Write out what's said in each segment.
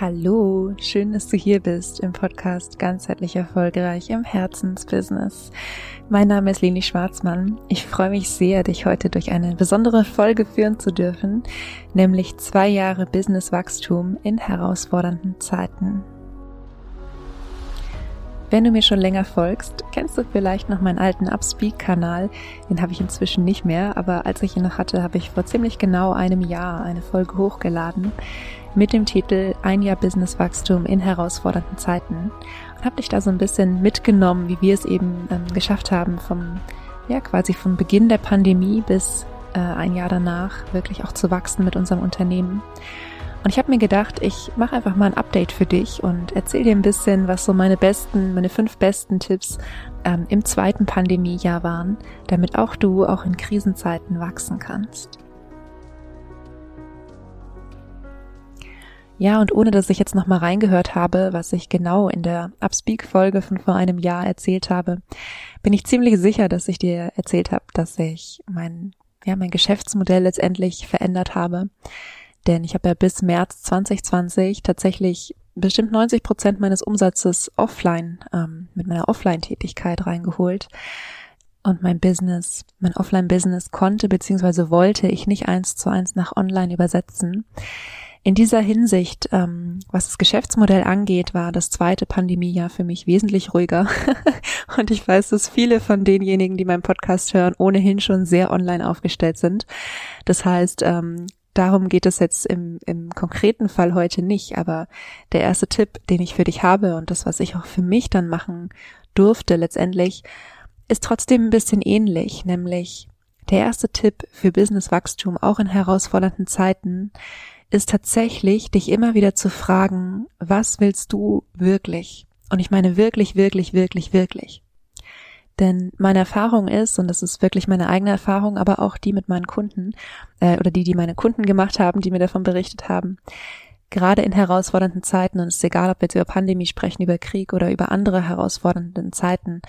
Hallo, schön, dass du hier bist im Podcast Ganzheitlich Erfolgreich im Herzensbusiness. Mein Name ist Leni Schwarzmann. Ich freue mich sehr, dich heute durch eine besondere Folge führen zu dürfen, nämlich zwei Jahre Businesswachstum in herausfordernden Zeiten. Wenn du mir schon länger folgst, kennst du vielleicht noch meinen alten Upspeak-Kanal. Den habe ich inzwischen nicht mehr, aber als ich ihn noch hatte, habe ich vor ziemlich genau einem Jahr eine Folge hochgeladen mit dem Titel Ein Jahr Businesswachstum in herausfordernden Zeiten und habe dich da so ein bisschen mitgenommen, wie wir es eben ähm, geschafft haben, vom ja quasi vom Beginn der Pandemie bis äh, ein Jahr danach wirklich auch zu wachsen mit unserem Unternehmen. Und ich habe mir gedacht, ich mache einfach mal ein Update für dich und erzähle dir ein bisschen, was so meine besten, meine fünf besten Tipps ähm, im zweiten Pandemiejahr waren, damit auch du auch in Krisenzeiten wachsen kannst. Ja, und ohne dass ich jetzt nochmal reingehört habe, was ich genau in der Upspeak-Folge von vor einem Jahr erzählt habe, bin ich ziemlich sicher, dass ich dir erzählt habe, dass ich mein, ja, mein Geschäftsmodell letztendlich verändert habe denn ich habe ja bis März 2020 tatsächlich bestimmt 90 Prozent meines Umsatzes offline, ähm, mit meiner Offline-Tätigkeit reingeholt. Und mein Business, mein Offline-Business konnte bzw. wollte ich nicht eins zu eins nach online übersetzen. In dieser Hinsicht, ähm, was das Geschäftsmodell angeht, war das zweite Pandemiejahr für mich wesentlich ruhiger. und ich weiß, dass viele von denjenigen, die meinen Podcast hören, ohnehin schon sehr online aufgestellt sind. Das heißt, ähm, darum geht es jetzt im, im konkreten Fall heute nicht, aber der erste Tipp, den ich für dich habe und das, was ich auch für mich dann machen durfte letztendlich, ist trotzdem ein bisschen ähnlich, nämlich der erste Tipp für Businesswachstum, auch in herausfordernden Zeiten, ist tatsächlich, dich immer wieder zu fragen, was willst du wirklich? Und ich meine wirklich, wirklich, wirklich, wirklich. Denn meine Erfahrung ist, und das ist wirklich meine eigene Erfahrung, aber auch die mit meinen Kunden, äh, oder die, die meine Kunden gemacht haben, die mir davon berichtet haben, gerade in herausfordernden Zeiten, und es ist egal, ob wir jetzt über Pandemie sprechen, über Krieg oder über andere herausfordernden Zeiten,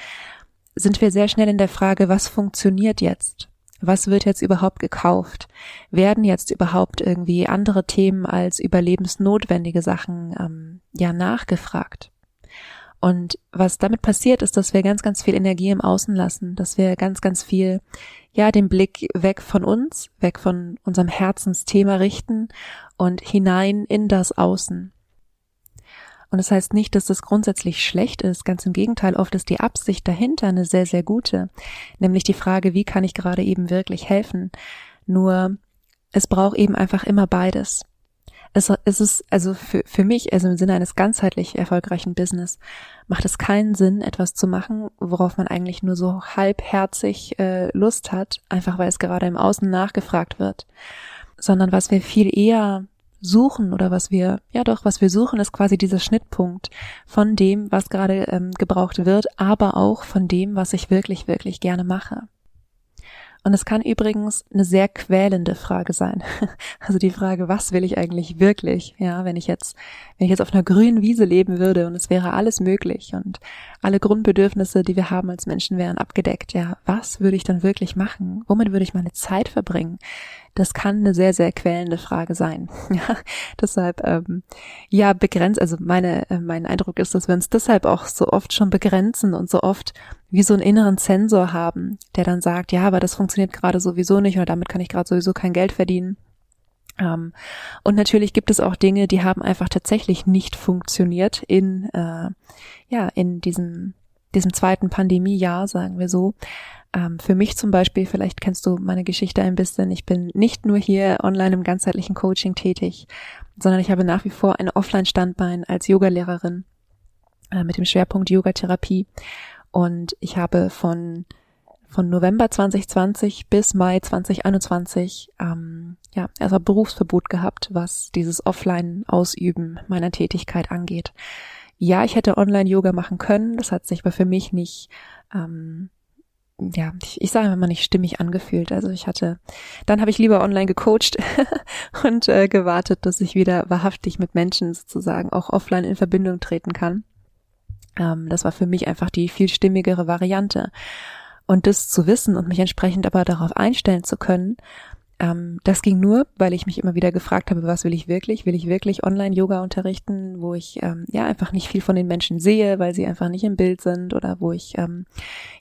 sind wir sehr schnell in der Frage, was funktioniert jetzt? Was wird jetzt überhaupt gekauft? Werden jetzt überhaupt irgendwie andere Themen als überlebensnotwendige Sachen ähm, ja nachgefragt? Und was damit passiert, ist, dass wir ganz, ganz viel Energie im Außen lassen, dass wir ganz, ganz viel, ja, den Blick weg von uns, weg von unserem Herzensthema richten und hinein in das Außen. Und das heißt nicht, dass das grundsätzlich schlecht ist. Ganz im Gegenteil, oft ist die Absicht dahinter eine sehr, sehr gute. Nämlich die Frage, wie kann ich gerade eben wirklich helfen? Nur, es braucht eben einfach immer beides es, es ist also für, für mich, also im Sinne eines ganzheitlich erfolgreichen Business, macht es keinen Sinn, etwas zu machen, worauf man eigentlich nur so halbherzig äh, Lust hat, einfach weil es gerade im Außen nachgefragt wird. Sondern was wir viel eher suchen oder was wir, ja doch, was wir suchen, ist quasi dieser Schnittpunkt von dem, was gerade ähm, gebraucht wird, aber auch von dem, was ich wirklich, wirklich gerne mache. Und es kann übrigens eine sehr quälende Frage sein. Also die Frage, was will ich eigentlich wirklich? Ja, wenn ich jetzt, wenn ich jetzt auf einer grünen Wiese leben würde und es wäre alles möglich und alle Grundbedürfnisse, die wir haben als Menschen wären abgedeckt. Ja, was würde ich dann wirklich machen? Womit würde ich meine Zeit verbringen? Das kann eine sehr, sehr quälende Frage sein. Ja, deshalb, ähm, ja, begrenzt, also meine, äh, mein Eindruck ist, dass wir uns deshalb auch so oft schon begrenzen und so oft wie so einen inneren Sensor haben, der dann sagt, ja, aber das funktioniert gerade sowieso nicht oder damit kann ich gerade sowieso kein Geld verdienen. Ähm, und natürlich gibt es auch Dinge, die haben einfach tatsächlich nicht funktioniert in, äh, ja, in diesem, diesem zweiten Pandemiejahr, sagen wir so. Ähm, für mich zum Beispiel, vielleicht kennst du meine Geschichte ein bisschen, ich bin nicht nur hier online im ganzheitlichen Coaching tätig, sondern ich habe nach wie vor ein Offline-Standbein als Yogalehrerin äh, mit dem Schwerpunkt Yogatherapie. Und ich habe von von November 2020 bis Mai 2021 ähm, ja erstmal Berufsverbot gehabt, was dieses Offline-Ausüben meiner Tätigkeit angeht. Ja, ich hätte Online-Yoga machen können, das hat sich aber für mich nicht ähm, ja, ich, ich sage immer nicht stimmig angefühlt. Also ich hatte, dann habe ich lieber online gecoacht und äh, gewartet, dass ich wieder wahrhaftig mit Menschen sozusagen auch offline in Verbindung treten kann. Ähm, das war für mich einfach die viel stimmigere Variante. Und das zu wissen und mich entsprechend aber darauf einstellen zu können, ähm, das ging nur, weil ich mich immer wieder gefragt habe, was will ich wirklich? Will ich wirklich Online-Yoga unterrichten, wo ich ähm, ja einfach nicht viel von den Menschen sehe, weil sie einfach nicht im Bild sind oder wo ich ähm,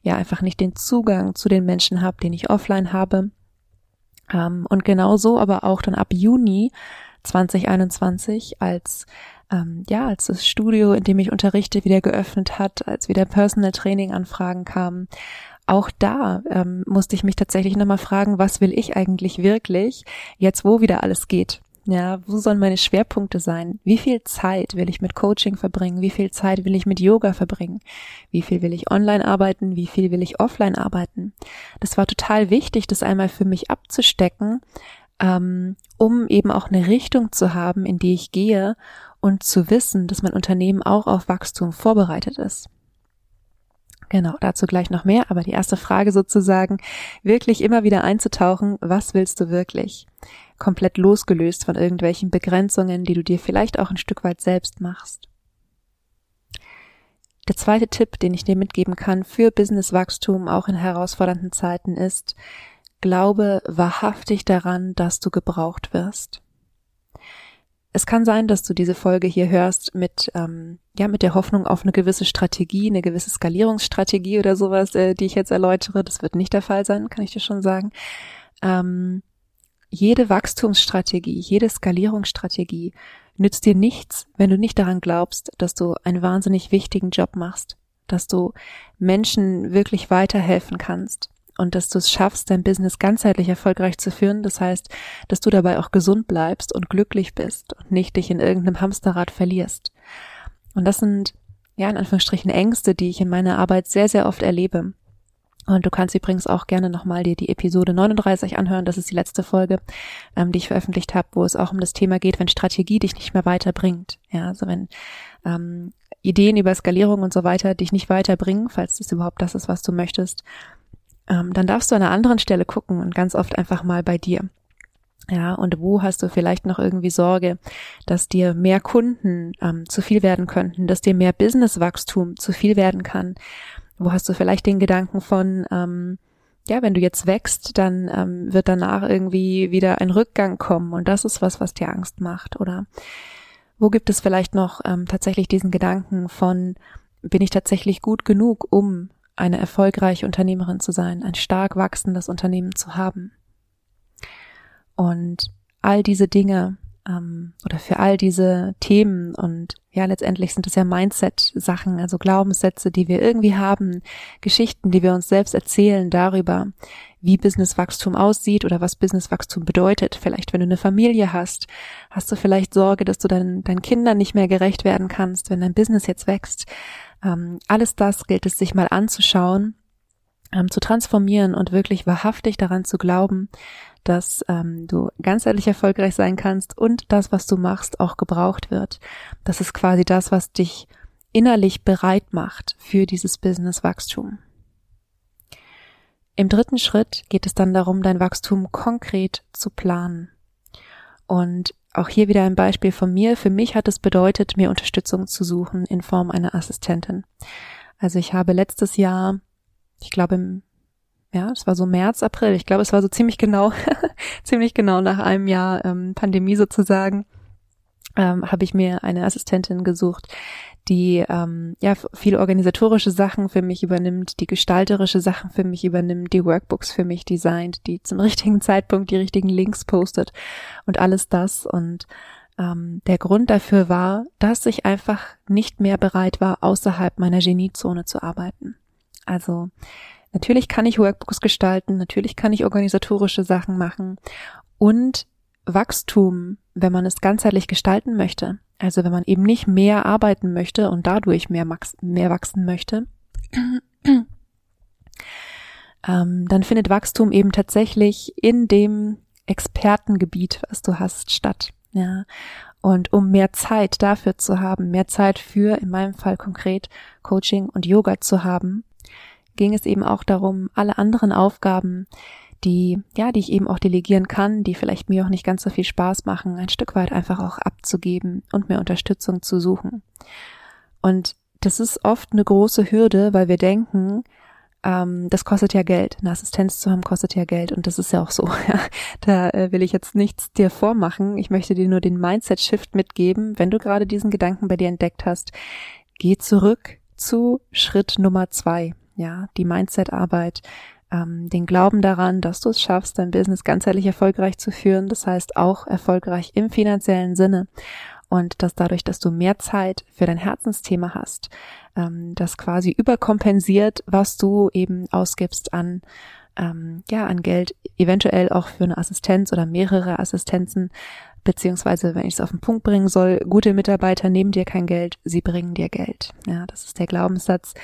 ja einfach nicht den Zugang zu den Menschen habe, den ich offline habe. Ähm, und genauso aber auch dann ab Juni 2021, als ähm, ja, als das Studio, in dem ich unterrichte, wieder geöffnet hat, als wieder Personal Training Anfragen kamen, auch da ähm, musste ich mich tatsächlich nochmal fragen, was will ich eigentlich wirklich, jetzt wo wieder alles geht. Ja, wo sollen meine Schwerpunkte sein? Wie viel Zeit will ich mit Coaching verbringen? Wie viel Zeit will ich mit Yoga verbringen? Wie viel will ich online arbeiten? Wie viel will ich offline arbeiten? Das war total wichtig, das einmal für mich abzustecken, ähm, um eben auch eine Richtung zu haben, in die ich gehe und zu wissen, dass mein Unternehmen auch auf Wachstum vorbereitet ist. Genau, dazu gleich noch mehr, aber die erste Frage sozusagen, wirklich immer wieder einzutauchen, was willst du wirklich? Komplett losgelöst von irgendwelchen Begrenzungen, die du dir vielleicht auch ein Stück weit selbst machst. Der zweite Tipp, den ich dir mitgeben kann für Businesswachstum auch in herausfordernden Zeiten ist, glaube wahrhaftig daran, dass du gebraucht wirst. Es kann sein, dass du diese Folge hier hörst mit, ähm, ja, mit der Hoffnung auf eine gewisse Strategie, eine gewisse Skalierungsstrategie oder sowas, äh, die ich jetzt erläutere. Das wird nicht der Fall sein, kann ich dir schon sagen. Ähm, jede Wachstumsstrategie, jede Skalierungsstrategie nützt dir nichts, wenn du nicht daran glaubst, dass du einen wahnsinnig wichtigen Job machst, dass du Menschen wirklich weiterhelfen kannst, und dass du es schaffst, dein Business ganzheitlich erfolgreich zu führen. Das heißt, dass du dabei auch gesund bleibst und glücklich bist und nicht dich in irgendeinem Hamsterrad verlierst. Und das sind, ja, in Anführungsstrichen Ängste, die ich in meiner Arbeit sehr, sehr oft erlebe. Und du kannst übrigens auch gerne nochmal dir die Episode 39 anhören. Das ist die letzte Folge, ähm, die ich veröffentlicht habe, wo es auch um das Thema geht, wenn Strategie dich nicht mehr weiterbringt. Ja, also wenn ähm, Ideen über Skalierung und so weiter dich nicht weiterbringen, falls das überhaupt das ist, was du möchtest, ähm, dann darfst du an einer anderen Stelle gucken und ganz oft einfach mal bei dir. Ja, und wo hast du vielleicht noch irgendwie Sorge, dass dir mehr Kunden ähm, zu viel werden könnten, dass dir mehr Businesswachstum zu viel werden kann? Wo hast du vielleicht den Gedanken von, ähm, ja, wenn du jetzt wächst, dann ähm, wird danach irgendwie wieder ein Rückgang kommen und das ist was, was dir Angst macht, oder? Wo gibt es vielleicht noch ähm, tatsächlich diesen Gedanken von, bin ich tatsächlich gut genug, um eine erfolgreiche Unternehmerin zu sein, ein stark wachsendes Unternehmen zu haben. Und all diese Dinge ähm, oder für all diese Themen und ja, letztendlich sind es ja Mindset-Sachen, also Glaubenssätze, die wir irgendwie haben, Geschichten, die wir uns selbst erzählen darüber, wie Businesswachstum aussieht oder was Businesswachstum bedeutet. Vielleicht, wenn du eine Familie hast, hast du vielleicht Sorge, dass du deinen, deinen Kindern nicht mehr gerecht werden kannst, wenn dein Business jetzt wächst. Ähm, alles das gilt es sich mal anzuschauen, ähm, zu transformieren und wirklich wahrhaftig daran zu glauben, dass ähm, du ganzheitlich erfolgreich sein kannst und das, was du machst, auch gebraucht wird. Das ist quasi das, was dich innerlich bereit macht für dieses Business-Wachstum. Im dritten Schritt geht es dann darum, dein Wachstum konkret zu planen. Und auch hier wieder ein Beispiel von mir. Für mich hat es bedeutet, mir Unterstützung zu suchen in Form einer Assistentin. Also ich habe letztes Jahr, ich glaube im, ja, es war so März, April, ich glaube, es war so ziemlich genau, ziemlich genau nach einem Jahr ähm, Pandemie sozusagen, ähm, habe ich mir eine Assistentin gesucht, die ähm, ja viele organisatorische Sachen für mich übernimmt, die gestalterische Sachen für mich übernimmt, die Workbooks für mich designt, die zum richtigen Zeitpunkt die richtigen Links postet und alles das. Und ähm, der Grund dafür war, dass ich einfach nicht mehr bereit war, außerhalb meiner Geniezone zu arbeiten. Also natürlich kann ich Workbooks gestalten, natürlich kann ich organisatorische Sachen machen und Wachstum, wenn man es ganzheitlich gestalten möchte, also wenn man eben nicht mehr arbeiten möchte und dadurch mehr, mehr wachsen möchte, ähm, dann findet Wachstum eben tatsächlich in dem Expertengebiet, was du hast, statt. Ja. Und um mehr Zeit dafür zu haben, mehr Zeit für, in meinem Fall konkret, Coaching und Yoga zu haben, ging es eben auch darum, alle anderen Aufgaben, die, ja, die ich eben auch delegieren kann, die vielleicht mir auch nicht ganz so viel Spaß machen, ein Stück weit einfach auch abzugeben und mir Unterstützung zu suchen. Und das ist oft eine große Hürde, weil wir denken, ähm, das kostet ja Geld. Eine Assistenz zu haben kostet ja Geld und das ist ja auch so. Ja. Da äh, will ich jetzt nichts dir vormachen. Ich möchte dir nur den Mindset-Shift mitgeben. Wenn du gerade diesen Gedanken bei dir entdeckt hast, geh zurück zu Schritt Nummer zwei. Ja, die Mindset-Arbeit, ähm, den Glauben daran, dass du es schaffst, dein Business ganzheitlich erfolgreich zu führen. Das heißt auch erfolgreich im finanziellen Sinne und dass dadurch, dass du mehr Zeit für dein Herzensthema hast, ähm, das quasi überkompensiert, was du eben ausgibst an ähm, ja an Geld, eventuell auch für eine Assistenz oder mehrere Assistenzen, beziehungsweise wenn ich es auf den Punkt bringen soll, gute Mitarbeiter nehmen dir kein Geld, sie bringen dir Geld. Ja, das ist der Glaubenssatz,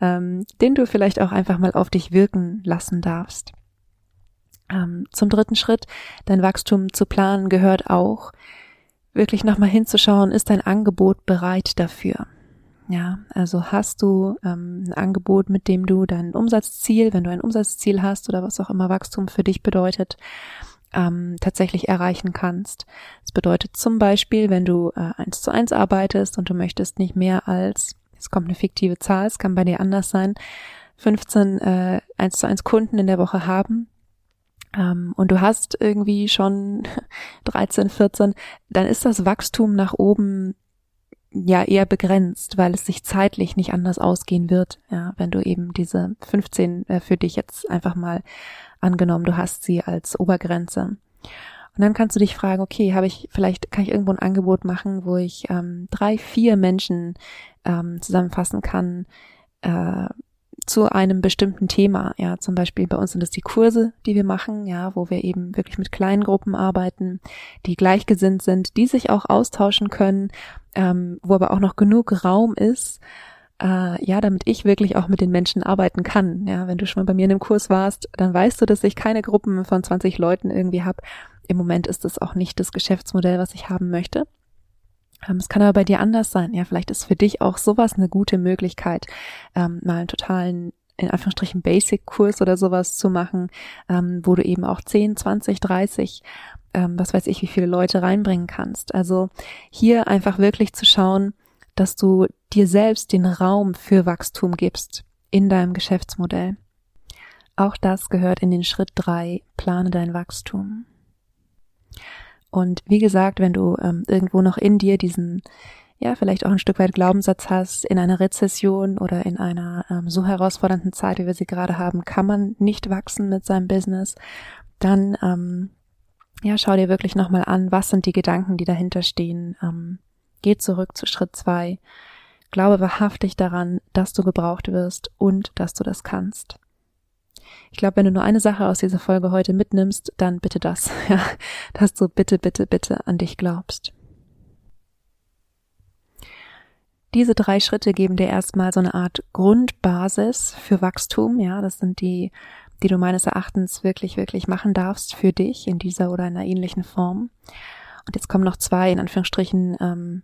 ähm, den du vielleicht auch einfach mal auf dich wirken lassen darfst. Ähm, zum dritten Schritt, dein Wachstum zu planen, gehört auch, wirklich nochmal hinzuschauen, ist dein Angebot bereit dafür? Ja, also hast du ähm, ein Angebot, mit dem du dein Umsatzziel, wenn du ein Umsatzziel hast oder was auch immer Wachstum für dich bedeutet, ähm, tatsächlich erreichen kannst. Das bedeutet zum Beispiel, wenn du äh, eins zu eins arbeitest und du möchtest nicht mehr als, es kommt eine fiktive Zahl, es kann bei dir anders sein, 15 äh, 1 zu 1 Kunden in der Woche haben, ähm, und du hast irgendwie schon 13, 14, dann ist das Wachstum nach oben ja eher begrenzt, weil es sich zeitlich nicht anders ausgehen wird, ja, wenn du eben diese 15 äh, für dich jetzt einfach mal angenommen, du hast sie als Obergrenze. Und dann kannst du dich fragen, okay, habe ich, vielleicht kann ich irgendwo ein Angebot machen, wo ich ähm, drei, vier Menschen ähm, zusammenfassen kann, äh, zu einem bestimmten Thema. Ja, zum Beispiel bei uns sind es die Kurse, die wir machen, ja, wo wir eben wirklich mit kleinen Gruppen arbeiten, die gleichgesinnt sind, die sich auch austauschen können, ähm, wo aber auch noch genug Raum ist, äh, ja, damit ich wirklich auch mit den Menschen arbeiten kann. Ja, wenn du schon mal bei mir in dem Kurs warst, dann weißt du, dass ich keine Gruppen von 20 Leuten irgendwie habe. Im Moment ist das auch nicht das Geschäftsmodell, was ich haben möchte. Ähm, es kann aber bei dir anders sein. Ja, vielleicht ist für dich auch sowas eine gute Möglichkeit, ähm, mal einen totalen in Anführungsstrichen Basic-Kurs oder sowas zu machen, ähm, wo du eben auch 10, 20, 30, ähm, was weiß ich, wie viele Leute reinbringen kannst. Also hier einfach wirklich zu schauen, dass du dir selbst den Raum für Wachstum gibst in deinem Geschäftsmodell. Auch das gehört in den Schritt drei. plane dein Wachstum. Und wie gesagt, wenn du ähm, irgendwo noch in dir diesen, ja, vielleicht auch ein Stück weit Glaubenssatz hast, in einer Rezession oder in einer ähm, so herausfordernden Zeit, wie wir sie gerade haben, kann man nicht wachsen mit seinem Business, dann ähm, ja, schau dir wirklich nochmal an, was sind die Gedanken, die dahinter stehen. Ähm, geh zurück zu Schritt zwei. Glaube wahrhaftig daran, dass du gebraucht wirst und dass du das kannst. Ich glaube, wenn du nur eine Sache aus dieser Folge heute mitnimmst, dann bitte das, ja, dass du bitte, bitte, bitte an dich glaubst. Diese drei Schritte geben dir erstmal so eine Art Grundbasis für Wachstum, ja, das sind die, die du meines Erachtens wirklich, wirklich machen darfst für dich in dieser oder einer ähnlichen Form. Und jetzt kommen noch zwei, in Anführungsstrichen, ähm,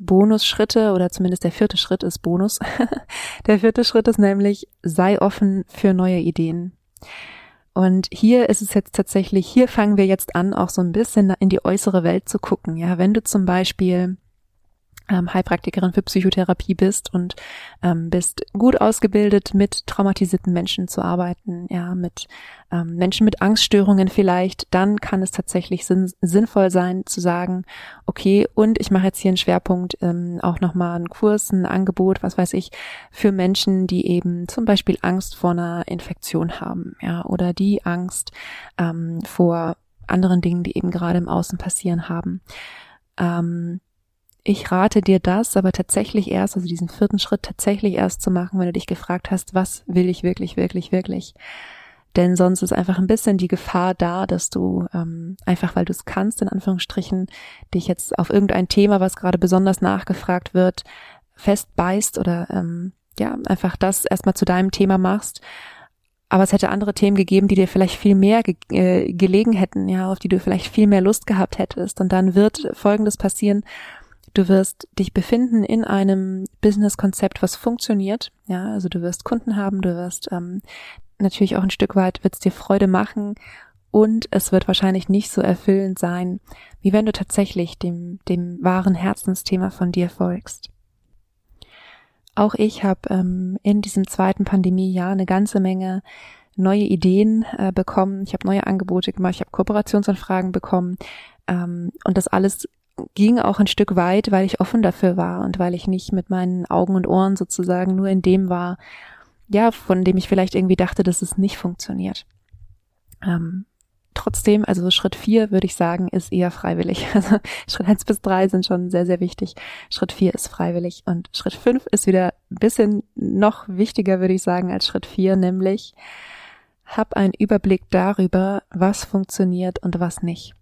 Bonusschritte oder zumindest der vierte Schritt ist Bonus. der vierte Schritt ist nämlich, sei offen für neue Ideen. Und hier ist es jetzt tatsächlich, hier fangen wir jetzt an, auch so ein bisschen in die äußere Welt zu gucken. Ja, wenn du zum Beispiel ähm, Heilpraktikerin für Psychotherapie bist und ähm, bist gut ausgebildet, mit traumatisierten Menschen zu arbeiten, ja, mit ähm, Menschen mit Angststörungen vielleicht, dann kann es tatsächlich sinn sinnvoll sein zu sagen, okay, und ich mache jetzt hier einen Schwerpunkt, ähm, auch nochmal einen Kurs, ein Angebot, was weiß ich, für Menschen, die eben zum Beispiel Angst vor einer Infektion haben, ja, oder die Angst ähm, vor anderen Dingen, die eben gerade im Außen passieren haben. Ähm, ich rate dir das, aber tatsächlich erst, also diesen vierten Schritt tatsächlich erst zu machen, wenn du dich gefragt hast, was will ich wirklich, wirklich, wirklich. Denn sonst ist einfach ein bisschen die Gefahr da, dass du ähm, einfach, weil du es kannst, in Anführungsstrichen, dich jetzt auf irgendein Thema, was gerade besonders nachgefragt wird, festbeißt oder ähm, ja, einfach das erstmal zu deinem Thema machst. Aber es hätte andere Themen gegeben, die dir vielleicht viel mehr ge äh, gelegen hätten, ja, auf die du vielleicht viel mehr Lust gehabt hättest. Und dann wird Folgendes passieren, Du wirst dich befinden in einem Business-Konzept, was funktioniert. Ja, also du wirst Kunden haben, du wirst ähm, natürlich auch ein Stück weit wird es dir Freude machen und es wird wahrscheinlich nicht so erfüllend sein, wie wenn du tatsächlich dem, dem wahren Herzensthema von dir folgst. auch ich habe ähm, in diesem zweiten Pandemiejahr eine ganze Menge neue Ideen äh, bekommen. Ich habe neue Angebote gemacht, ich habe Kooperationsanfragen bekommen ähm, und das alles ging auch ein Stück weit, weil ich offen dafür war und weil ich nicht mit meinen Augen und Ohren sozusagen nur in dem war, ja, von dem ich vielleicht irgendwie dachte, dass es nicht funktioniert. Ähm, trotzdem, also Schritt vier würde ich sagen, ist eher freiwillig. Also Schritt eins bis drei sind schon sehr, sehr wichtig. Schritt vier ist freiwillig und Schritt fünf ist wieder ein bisschen noch wichtiger, würde ich sagen, als Schritt vier, nämlich hab einen Überblick darüber, was funktioniert und was nicht.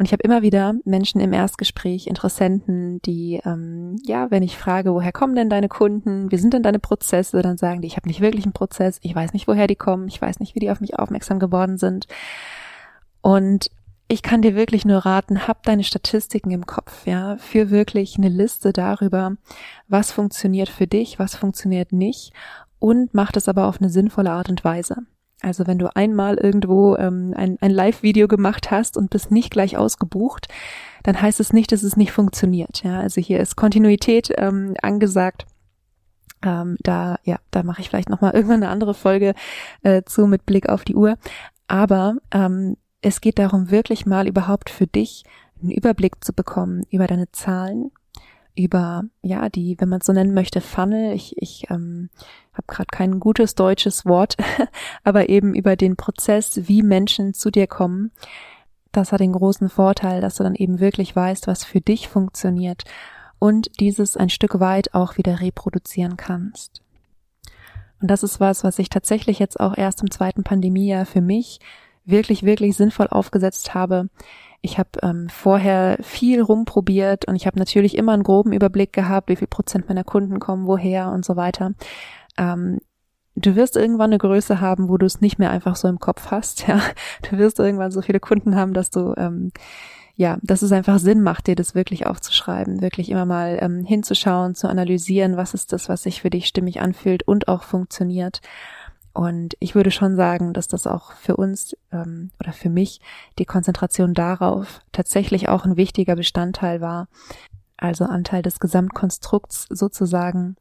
Und ich habe immer wieder Menschen im Erstgespräch, Interessenten, die, ähm, ja, wenn ich frage, woher kommen denn deine Kunden, wie sind denn deine Prozesse, dann sagen die, ich habe nicht wirklich einen Prozess, ich weiß nicht, woher die kommen, ich weiß nicht, wie die auf mich aufmerksam geworden sind. Und ich kann dir wirklich nur raten, hab deine Statistiken im Kopf, ja, für wirklich eine Liste darüber, was funktioniert für dich, was funktioniert nicht und mach das aber auf eine sinnvolle Art und Weise. Also wenn du einmal irgendwo ähm, ein, ein Live-Video gemacht hast und bist nicht gleich ausgebucht, dann heißt es nicht, dass es nicht funktioniert. Ja, also hier ist Kontinuität ähm, angesagt. Ähm, da, ja, da mache ich vielleicht noch mal irgendwann eine andere Folge äh, zu mit Blick auf die Uhr. Aber ähm, es geht darum, wirklich mal überhaupt für dich einen Überblick zu bekommen über deine Zahlen, über, ja, die, wenn man es so nennen möchte, Funnel. Ich, ich ähm, habe gerade kein gutes deutsches Wort, aber eben über den Prozess, wie Menschen zu dir kommen. Das hat den großen Vorteil, dass du dann eben wirklich weißt, was für dich funktioniert und dieses ein Stück weit auch wieder reproduzieren kannst. Und das ist was, was ich tatsächlich jetzt auch erst im zweiten Pandemiejahr für mich wirklich, wirklich sinnvoll aufgesetzt habe, ich habe ähm, vorher viel rumprobiert und ich habe natürlich immer einen groben Überblick gehabt, wie viel Prozent meiner Kunden kommen, woher und so weiter. Ähm, du wirst irgendwann eine Größe haben, wo du es nicht mehr einfach so im Kopf hast. Ja, du wirst irgendwann so viele Kunden haben, dass du ähm, ja, dass es einfach Sinn macht, dir das wirklich aufzuschreiben, wirklich immer mal ähm, hinzuschauen, zu analysieren, was ist das, was sich für dich stimmig anfühlt und auch funktioniert. Und ich würde schon sagen, dass das auch für uns ähm, oder für mich die Konzentration darauf tatsächlich auch ein wichtiger Bestandteil war, also Anteil des Gesamtkonstrukts sozusagen,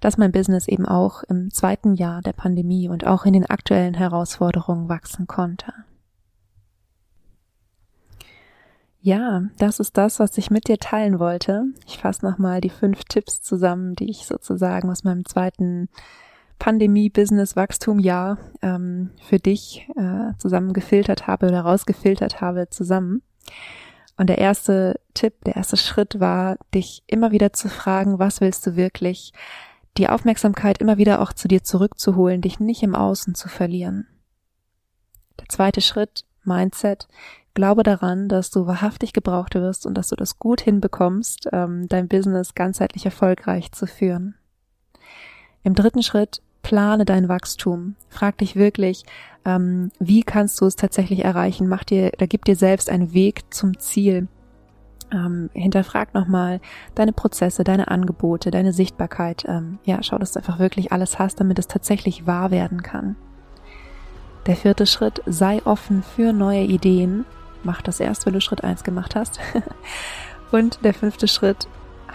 dass mein Business eben auch im zweiten Jahr der Pandemie und auch in den aktuellen Herausforderungen wachsen konnte. Ja, das ist das, was ich mit dir teilen wollte. Ich fasse nochmal die fünf Tipps zusammen, die ich sozusagen aus meinem zweiten Pandemie, Business, Wachstum, ja, ähm, für dich äh, zusammen gefiltert habe oder rausgefiltert habe zusammen. Und der erste Tipp, der erste Schritt war, dich immer wieder zu fragen, was willst du wirklich? Die Aufmerksamkeit immer wieder auch zu dir zurückzuholen, dich nicht im Außen zu verlieren. Der zweite Schritt, Mindset. Glaube daran, dass du wahrhaftig gebraucht wirst und dass du das gut hinbekommst, ähm, dein Business ganzheitlich erfolgreich zu führen. Im dritten Schritt plane dein Wachstum. Frag dich wirklich, ähm, wie kannst du es tatsächlich erreichen? Mach dir, da gib dir selbst einen Weg zum Ziel. Ähm, hinterfrag nochmal deine Prozesse, deine Angebote, deine Sichtbarkeit. Ähm, ja, schau, dass du einfach wirklich alles hast, damit es tatsächlich wahr werden kann. Der vierte Schritt, sei offen für neue Ideen. Mach das erst, wenn du Schritt eins gemacht hast. Und der fünfte Schritt,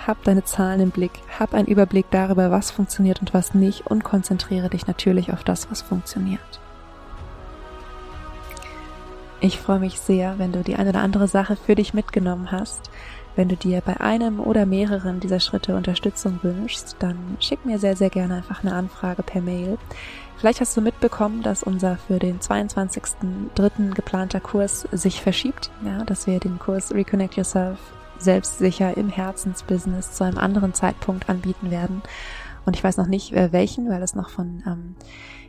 hab deine Zahlen im Blick, hab einen Überblick darüber, was funktioniert und was nicht und konzentriere dich natürlich auf das, was funktioniert. Ich freue mich sehr, wenn du die eine oder andere Sache für dich mitgenommen hast. Wenn du dir bei einem oder mehreren dieser Schritte Unterstützung wünschst, dann schick mir sehr, sehr gerne einfach eine Anfrage per Mail. Vielleicht hast du mitbekommen, dass unser für den 22.03. geplanter Kurs sich verschiebt, ja, dass wir den Kurs Reconnect Yourself selbstsicher im Herzensbusiness zu einem anderen Zeitpunkt anbieten werden. Und ich weiß noch nicht äh, welchen, weil es noch von, ähm,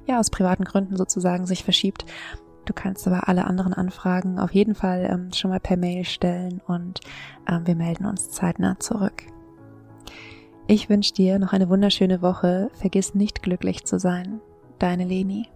ja, aus privaten Gründen sozusagen sich verschiebt. Du kannst aber alle anderen Anfragen auf jeden Fall ähm, schon mal per Mail stellen und ähm, wir melden uns zeitnah zurück. Ich wünsche dir noch eine wunderschöne Woche. Vergiss nicht glücklich zu sein. Deine Leni.